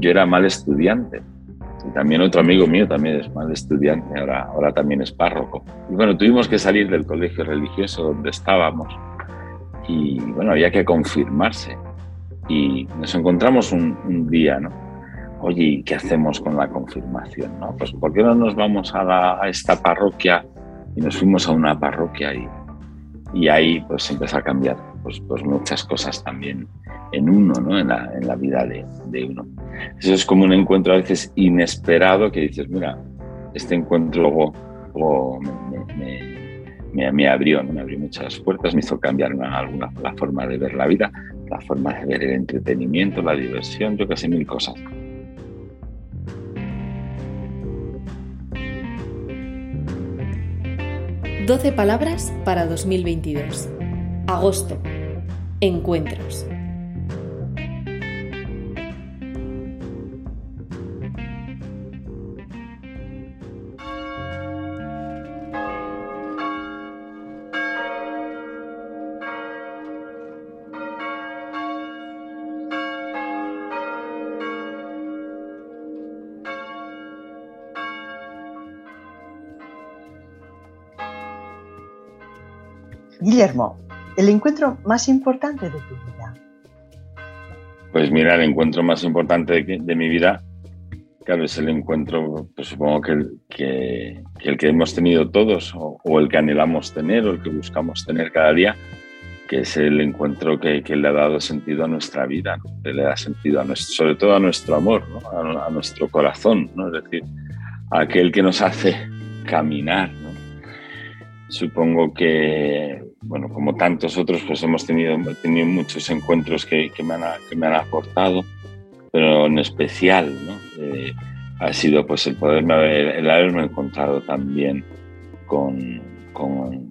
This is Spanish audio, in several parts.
yo, era mal estudiante. Y también otro amigo mío también es mal estudiante, ahora, ahora también es párroco. Y bueno, tuvimos que salir del colegio religioso donde estábamos y bueno, había que confirmarse. Y nos encontramos un, día, ¿no? Oye, ¿qué hacemos con la confirmación? No? Pues ¿por qué no nos vamos a esta parroquia? Y nos fuimos a una parroquia y, y ahí pues empezó a cambiar pues, pues muchas cosas también en uno, ¿no? en, la, en la vida de, de, uno. Eso es como un encuentro a veces inesperado que dices, mira, este encuentro me, abrió, me abrió muchas puertas, me hizo cambiar alguna, la forma de ver la vida, la forma de ver el entretenimiento, la diversión, yo casi mil cosas. Doce palabras para 2022. Agosto. Encuentros. Guillermo, el encuentro más importante de tu vida. Pues mira, el encuentro más importante de, mi vida, claro, es el encuentro, pues supongo que el que, el que hemos tenido todos, o, el que anhelamos tener, o el que buscamos tener cada día, que es el encuentro que, le ha dado sentido a nuestra vida, que le da sentido a nuestro, sobre todo a nuestro amor, a, nuestro corazón, ¿no? es decir, aquel que nos hace caminar. Supongo que bueno, como tantos otros, pues hemos tenido, tenido muchos encuentros que, me han, que, me han, aportado, pero en especial, ¿no? Eh, ha sido pues el poderme haber, el haberme encontrado también con, con,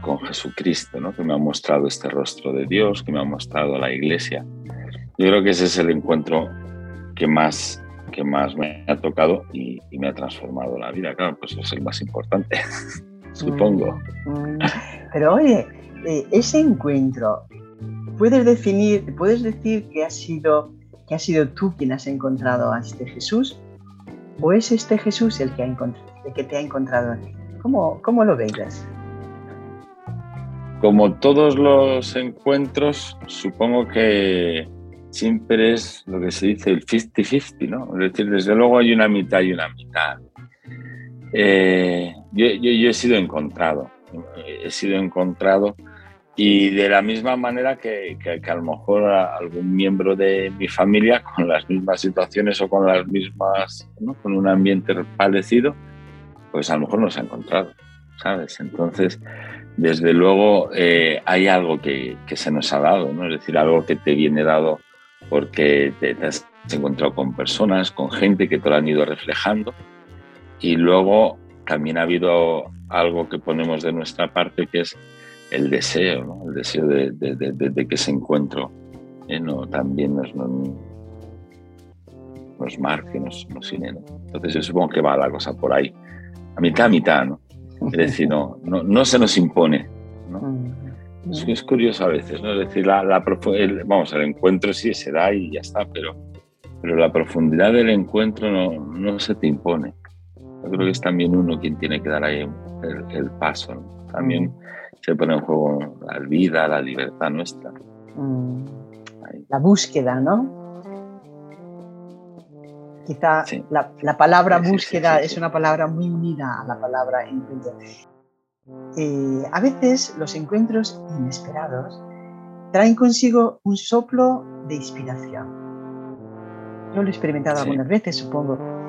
con, Jesucristo, ¿no? que me ha mostrado este rostro de Dios, que me ha mostrado la iglesia. Yo creo que ese es el encuentro que más, que más me ha tocado y, y me ha transformado la vida. Claro, pues es el más importante. supongo. Mm, pero oye, eh, ese encuentro, ¿puedes definir, puedes decir que ha sido que has sido tú quien has encontrado a este Jesús? ¿O es este Jesús el que, ha el que te ha encontrado a ti? ¿Cómo, ¿Cómo lo veis? Como todos los encuentros, supongo que siempre es lo que se dice el 50-50, ¿no? Es decir, desde luego hay una mitad y una mitad. Eh, yo, he sido encontrado, he sido encontrado y de la misma manera que, que, a lo mejor algún miembro de mi familia con las mismas situaciones o con las mismas, con un ambiente parecido, pues a lo mejor nos ha encontrado, ¿sabes? Entonces, desde luego eh, hay algo que, que, se nos ha dado, ¿no? Es decir, algo que te viene dado porque te, te has encontrado con personas, con gente que te lo han ido reflejando y luego también ha habido algo que ponemos de nuestra parte que es el deseo, el deseo de, que ese encuentro ¿eh? no, también nos, nos, marque, nos, nos Entonces yo supongo que va la cosa por ahí, a mitad a mitad, ¿no? Es decir, no, no, se nos impone. Mm. Es, curioso a veces, ¿no? Es decir, la, la el, vamos, el encuentro sí se da y ya está, pero, pero la profundidad del encuentro no, no se te impone. Yo creo que es también uno quien tiene que dar ahí el, paso. También se pone en juego la vida, la libertad nuestra. Mm. La búsqueda, ¿no? Quizá la, palabra búsqueda es una palabra muy unida a la palabra encuentro. Eh, a veces los encuentros inesperados traen consigo un soplo de inspiración. Yo lo he experimentado algunas veces, supongo.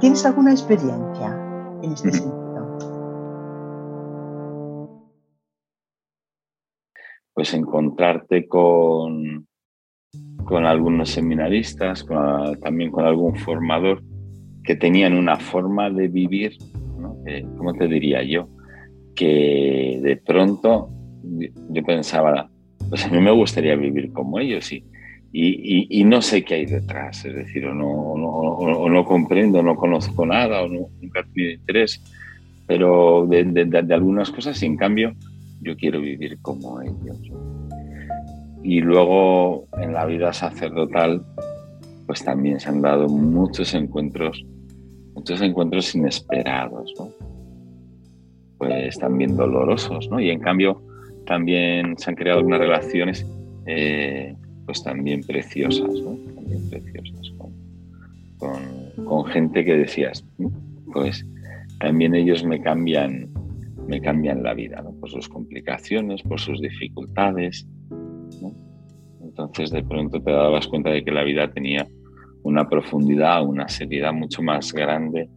¿Tienes alguna experiencia en este sentido? Pues encontrarte con, con algunos seminaristas, también con algún formador que tenían una forma de vivir, ¿no? ¿cómo te diría yo? Que de pronto yo pensaba, pues a mí me gustaría vivir como ellos y, y, no sé qué hay detrás, es decir, o no, no, no comprendo, no conozco nada, o nunca he tenido interés, pero de, algunas cosas, y en cambio, yo quiero vivir como ellos. Y luego en la vida sacerdotal, pues también se han dado muchos encuentros, muchos encuentros inesperados, ¿no? Pues también dolorosos, ¿no? Y en cambio también se han creado unas relaciones, eh, pues también preciosas, ¿no? También preciosas, con, con gente que decías, pues también ellos me cambian, me cambian la vida, ¿no? por sus complicaciones, por sus dificultades. Entonces de pronto te dabas cuenta de que la vida tenía una profundidad, una seriedad mucho más grande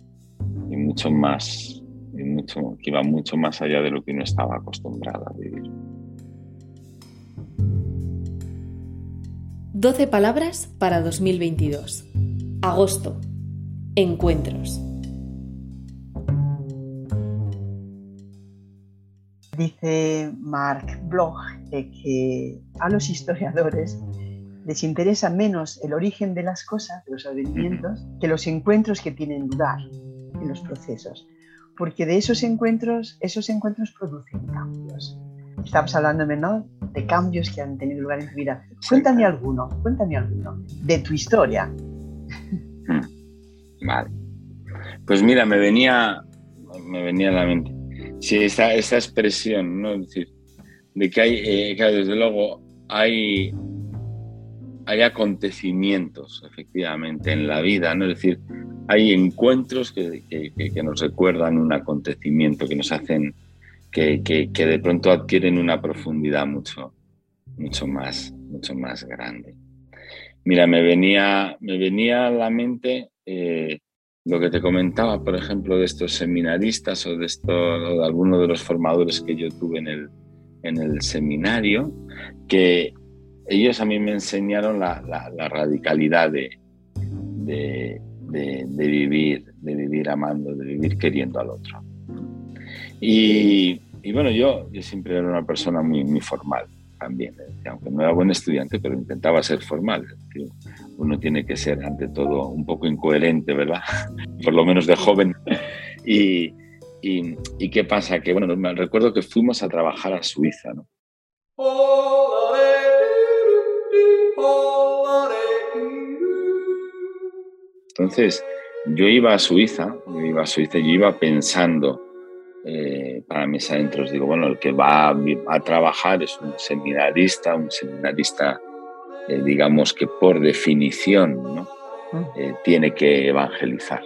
y mucho más, y mucho, que iba mucho más allá de lo que uno estaba acostumbrado a vivir. 12 palabras para 2022. Agosto. Encuentros. Dice Mark Bloch que a los historiadores les interesa menos el origen de las cosas, de los advenimientos, que los encuentros que tienen lugar en los procesos. Porque de esos encuentros, esos encuentros producen cambios. Estamos hablando ¿no? de cambios que han tenido lugar en tu vida. Cuéntame alguno, cuéntame alguno de tu historia. Hmm. Vale. Pues mira, me venía, me venía a la mente Sí, esa, esa expresión, ¿no? Es decir, de que hay, eh, desde luego, hay, hay acontecimientos, efectivamente, en la vida, ¿no? Es decir, hay encuentros que, que, nos recuerdan un acontecimiento, que nos hacen, que, que, de pronto adquieren una profundidad mucho, mucho más, mucho más grande. Mira, me venía, me venía a la mente eh, lo que te comentaba, por ejemplo, de estos seminaristas o de, esto, de algunos de los formadores que yo tuve en el, en el seminario, que ellos a mí me enseñaron la, radicalidad de, de, vivir, de vivir amando, de vivir queriendo al otro. Y, bueno, yo, yo siempre era una persona muy, muy formal también, ¿eh? aunque no era buen estudiante, pero intentaba ser formal. Uno tiene que ser, ante todo, un poco incoherente, ¿verdad? Por lo menos de joven. Y, y, qué pasa? Que, bueno, me recuerdo que fuimos a trabajar a Suiza, ¿no? Entonces, yo iba a Suiza, yo iba a Suiza, yo iba pensando eh, para mis adentros. Digo, bueno, el que va a, trabajar es un seminarista, un seminarista, eh, digamos que por definición, ¿no? Mm. Eh, tiene que evangelizar.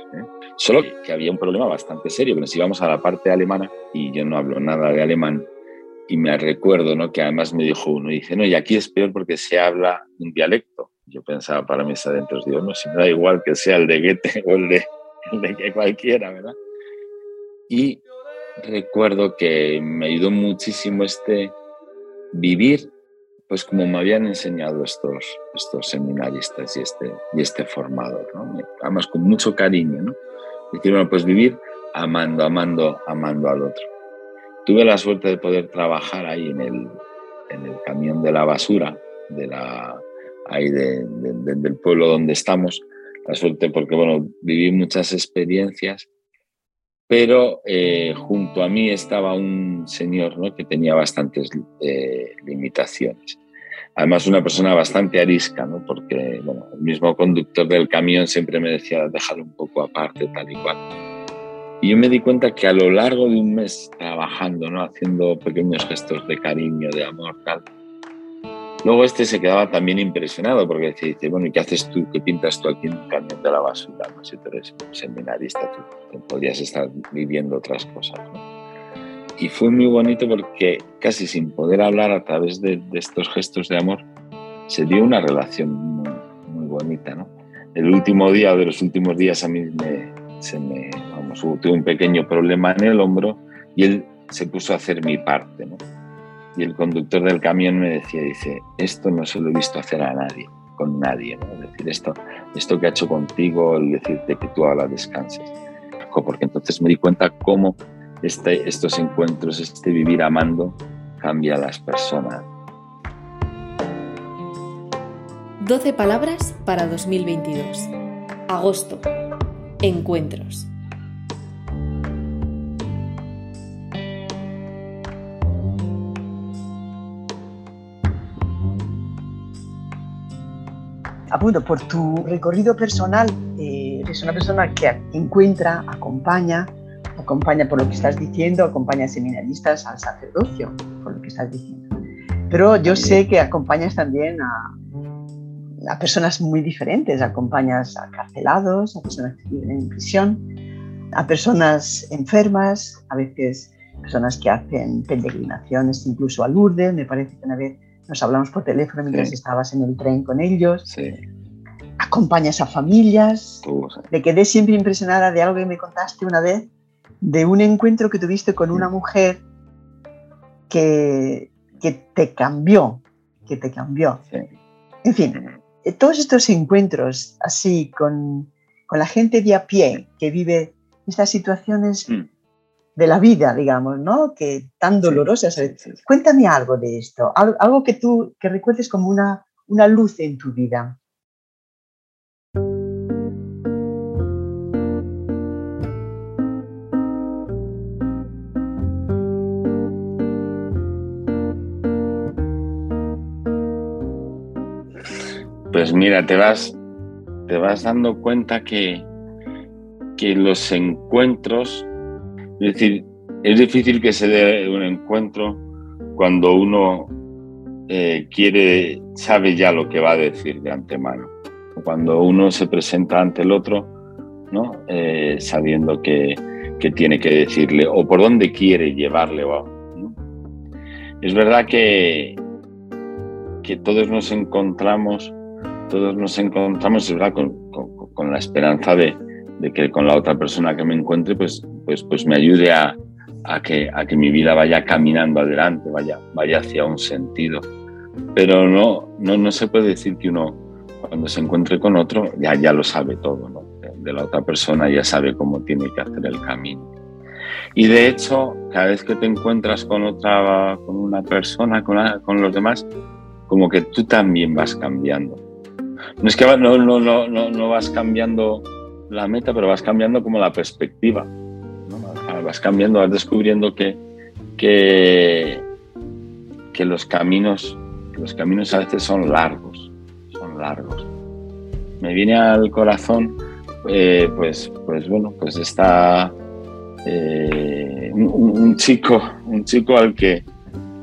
Solo que había un problema bastante serio, que nos íbamos a la parte alemana y yo no hablo nada de alemán. Y me recuerdo ¿no? que además me dijo uno, dice, no, y aquí es peor porque se habla un dialecto. Yo pensaba para mis adentros, digo, no, si me da igual que sea el de Goethe o el de, el de que cualquiera, ¿verdad? Y recuerdo que me ayudó muchísimo este vivir, pues como me habían enseñado estos, estos seminaristas y este, y este formador, ¿no? además con mucho cariño, ¿no? Decir, bueno, pues vivir amando, amando, amando al otro. Tuve la suerte de poder trabajar ahí en el, en el camión de la basura, de la, ahí del pueblo donde estamos. La suerte porque, bueno, viví muchas experiencias pero eh, junto a mí estaba un señor ¿no? que tenía bastantes eh, limitaciones. Además, una persona bastante arisca, ¿no? porque bueno, el mismo conductor del camión siempre me decía, déjalo un poco aparte, tal y cual. Y yo me di cuenta que a lo largo de un mes trabajando, ¿no? haciendo pequeños gestos de cariño, de amor, tal, Luego este se quedaba también impresionado porque dice, bueno, ¿y qué haces tú? ¿Qué pintas tú aquí en un camión de la basura? No si tú eres seminarista, tú podrías estar viviendo otras cosas. Y fue muy bonito porque casi sin poder hablar a través de, estos gestos de amor, se dio una relación muy, bonita. ¿no? El último día de los últimos días a mí me, se me, vamos, tuve un pequeño problema en el hombro y él se puso a hacer mi parte. ¿no? Y el conductor del camión me decía, dice, esto no se lo he visto hacer a nadie, con nadie, ¿no? Es decir, esto, esto que ha hecho contigo, el decirte que tú ahora descanses. Porque entonces me di cuenta cómo este, estos encuentros, este vivir amando, cambia a las personas. 12 palabras para 2022. Agosto. Encuentros. Apunto, por tu recorrido personal, eh, eres una persona que encuentra, acompaña, acompaña por lo que estás diciendo, acompaña a seminaristas al sacerdocio, por lo que estás diciendo. Pero yo sé que acompañas también a, a personas muy diferentes, acompañas a carcelados, a personas que viven en prisión, a personas enfermas, a veces personas que hacen peregrinaciones incluso a Lourdes, me parece que una vez nos hablamos por teléfono mientras estabas en el tren con ellos. Sí. Acompañas a familias. Tú, sí. Me quedé siempre impresionada de algo que me contaste una vez, de un encuentro que tuviste con una mujer que, que te cambió, que te cambió. En fin, todos estos encuentros así con, con la gente de a pie que vive estas situaciones Mm. De la vida, digamos, ¿no? Que tan dolorosas. a Sí, veces. sí, sí. Cuéntame algo de esto, al- algo que tú que recuerdes como una, una luz en tu vida. Pues mira, te vas, te vas dando cuenta que, que los encuentros, es decir, es difícil que se dé un encuentro cuando uno eh, quiere, sabe ya lo que va a decir de antemano. Cuando uno se presenta ante el otro, ¿no? Eh, sabiendo que, que tiene que decirle o por dónde quiere llevarle. Es verdad que, que todos nos encontramos todos nos encontramos, es verdad, con- con la esperanza de, de que con la otra persona que me encuentre, pues, pues, pues me ayude a, a que, a que mi vida vaya caminando adelante, vaya, vaya hacia un sentido. Pero no, no, no se puede decir que uno, cuando se encuentre con otro, ya, ya lo sabe todo, ¿no? De, la otra persona ya sabe cómo tiene que hacer el camino. Y de hecho, cada vez que te encuentras con otra, con una persona, con, con los demás, como que tú también vas cambiando. No es que no, no, no, no vas cambiando la meta, pero vas cambiando como la perspectiva. ¿no? Vas cambiando, vas descubriendo que, que, que los caminos, los caminos a veces son largos, son largos. Me viene al corazón, eh, pues, pues bueno, pues está eh, un chico, un chico al que,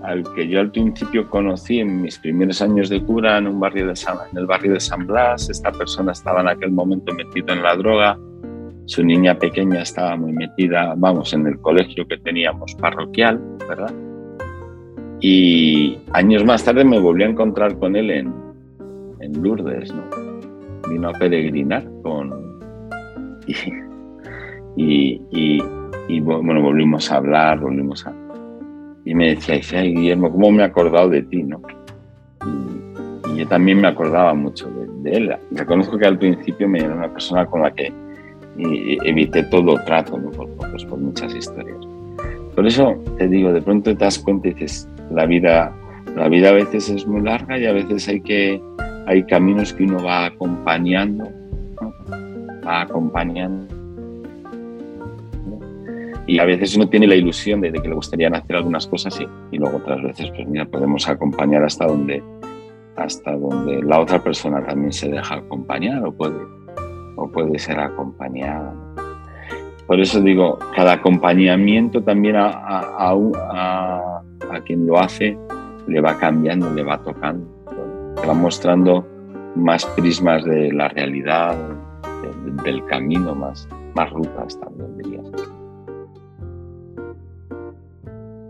al que yo al principio conocí en mis primeros años de cura en un barrio de San, en el barrio de San Blas. Esta persona estaba en aquel momento metido en la droga. Su niña pequeña estaba muy metida, vamos, en el colegio que teníamos parroquial, ¿verdad? Y años más tarde me volví a encontrar con él en, en Lourdes, ¿no? Vino a peregrinar con... Y, y, y, y, bueno, volvimos a hablar, volvimos a, y me decía, dice, ay Guillermo, ¿cómo me he acordado de ti? ¿no? Y, y yo también me acordaba mucho de, de, él. Reconozco que al principio me era una persona con la que y, evité todo trato, ¿no? por, pues, por muchas historias. Por eso te digo, de pronto te das cuenta y dices, la vida, la vida a veces es muy larga y a veces hay, que, hay caminos que uno va acompañando, ¿no? va acompañando y a veces uno tiene la ilusión de, que le gustaría hacer algunas cosas y, y, luego otras veces pues mira podemos acompañar hasta donde hasta donde la otra persona también se deja acompañar o puede o puede ser acompañada. Por eso digo cada acompañamiento también a, a, a, quien lo hace le va cambiando le va tocando le va mostrando más prismas de la realidad de, del camino más más rutas también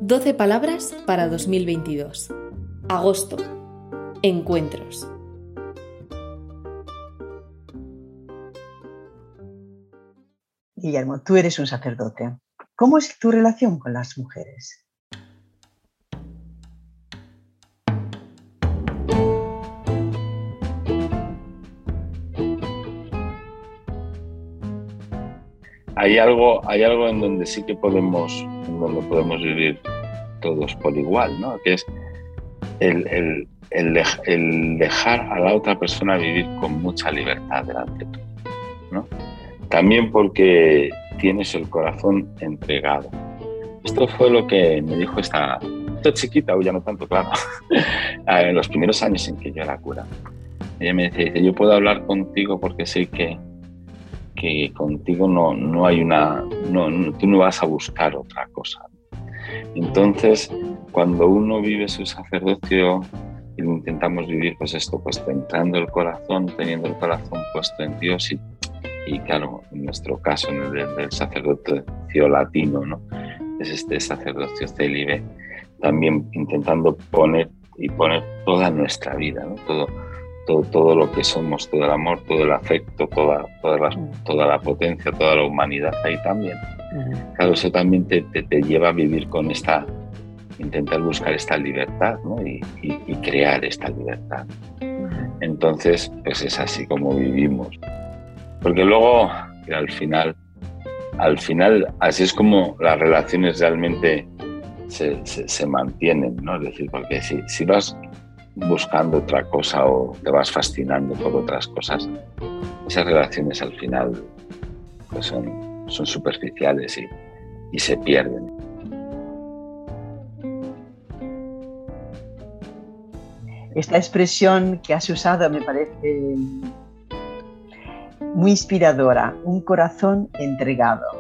12 palabras para 2022. Agosto. Encuentros. Guillermo, tú eres un sacerdote. ¿Cómo es tu relación con las mujeres? Hay algo, hay algo en donde sí que podemos, en donde podemos vivir todos por igual, ¿no? Que es el, el, el, el, dejar a la otra persona vivir con mucha libertad delante tuyo, ¿no? También porque tienes el corazón entregado. Esto fue lo que me dijo esta, esta chiquita, o ya no tanto, claro, en los primeros años en que yo era cura. ella me decía, dice, yo puedo hablar contigo porque sé que, que contigo no, no hay una, no, tú no vas a buscar otra cosa. Entonces, cuando uno vive su sacerdocio y intentamos vivir pues esto, pues centrando el corazón, teniendo el corazón puesto en Dios y, y claro, en nuestro caso, en el del sacerdocio latino, ¿no? Es este sacerdocio célibe, también intentando poner y poner toda nuestra vida, ¿no? Todo, todo, todo lo que somos, todo el amor, todo el afecto, toda, toda, la, toda la potencia, toda la humanidad ahí también. Claro, eso también te, te, lleva a vivir con esta, intentar buscar esta libertad ¿no? y, y, crear esta libertad. Entonces, pues es así como vivimos. Porque luego, al final, al final, así es como las relaciones realmente se, se, se mantienen, ¿no? Es decir, porque si, si vas buscando otra cosa o te vas fascinando por otras cosas, esas relaciones al final pues son, son superficiales y, y se pierden. Esta expresión que has usado me parece muy inspiradora, un corazón entregado.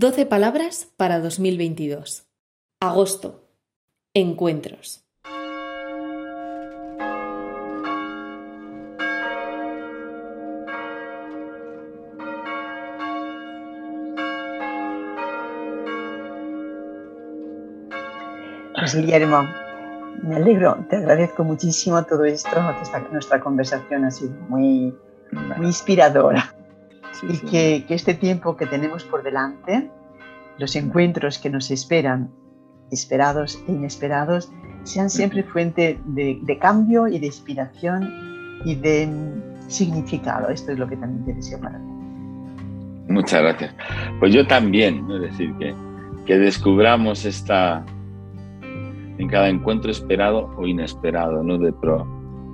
12 palabras para 2022. Agosto. Encuentros. Guillermo, me alegro, te agradezco muchísimo todo esto, nuestra conversación ha sido muy, muy inspiradora y Que, este tiempo que tenemos por delante, los encuentros que nos esperan, esperados e inesperados, sean siempre fuente de, cambio y de inspiración y de significado. Esto es lo que también te deseo para ti. Muchas gracias. Pues yo también, es decir, que, que descubramos esta, en cada encuentro esperado o inesperado, ¿no? De pro,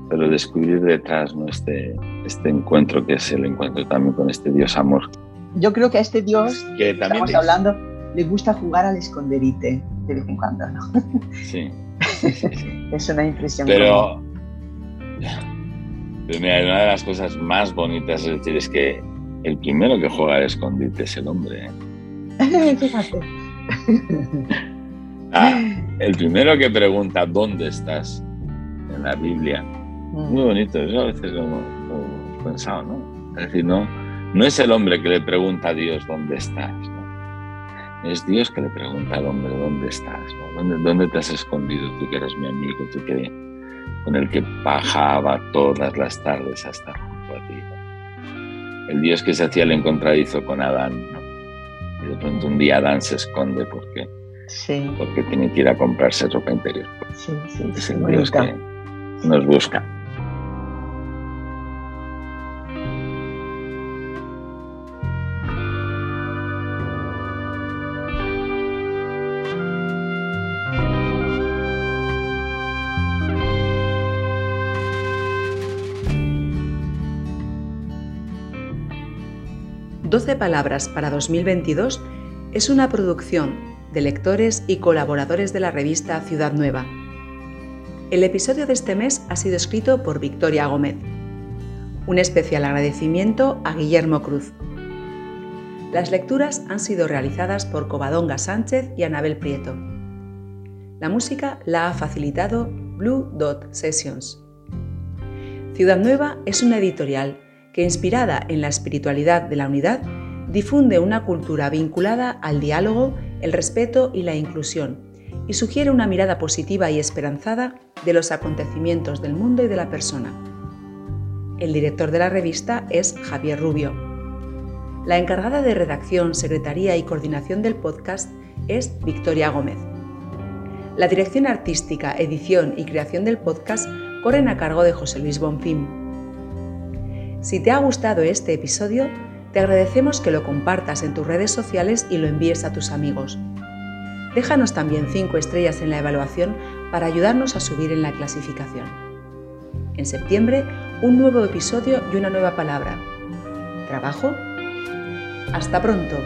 pero descubrir detrás ¿no? este, este encuentro que es el encuentro también con este Dios amor. Yo creo que a este Dios que estamos hablando le gusta jugar al esconderite de vez en cuando, ¿no? Sí. es una impresión. Pero, pero mira, una de las cosas más bonitas es decir es que el primero que juega al escondite es el hombre. ¿eh? Fíjate. Ah, el primero que pregunta dónde estás en la Biblia muy bonito, eso a veces lo, he pensado, ¿no? Es decir, no, no es el hombre que le pregunta a Dios dónde estás, ¿no? Es Dios que le pregunta al hombre dónde estás, ¿no? ¿Dónde, ¿Dónde, te has escondido tú que eres mi amigo, tú que, con el que bajaba todas las tardes hasta junto a ti? El Dios que se hacía el encontradizo con Adán, ¿no? Y de pronto un día Adán se esconde porque, sí. porque tiene que ir a comprarse ropa interior. Sí, sí, es el Dios que nos busca. 12 Palabras para 2022 es una producción de lectores y colaboradores de la revista Ciudad Nueva. El episodio de este mes ha sido escrito por Victoria Gómez. Un especial agradecimiento a Guillermo Cruz. Las lecturas han sido realizadas por Covadonga Sánchez y Anabel Prieto. La música la ha facilitado Blue Dot Sessions. Ciudad Nueva es una editorial que inspirada en la espiritualidad de la unidad, difunde una cultura vinculada al diálogo, el respeto y la inclusión, y sugiere una mirada positiva y esperanzada de los acontecimientos del mundo y de la persona. El director de la revista es Javier Rubio. La encargada de redacción, secretaría y coordinación del podcast es Victoria Gómez. La dirección artística, edición y creación del podcast corren a cargo de José Luis Bonfim. Si te ha gustado este episodio, te agradecemos que lo compartas en tus redes sociales y lo envíes a tus amigos. Déjanos también 5 estrellas en la evaluación para ayudarnos a subir en la clasificación. En septiembre, un nuevo episodio y una nueva palabra. ¿Trabajo? Hasta pronto.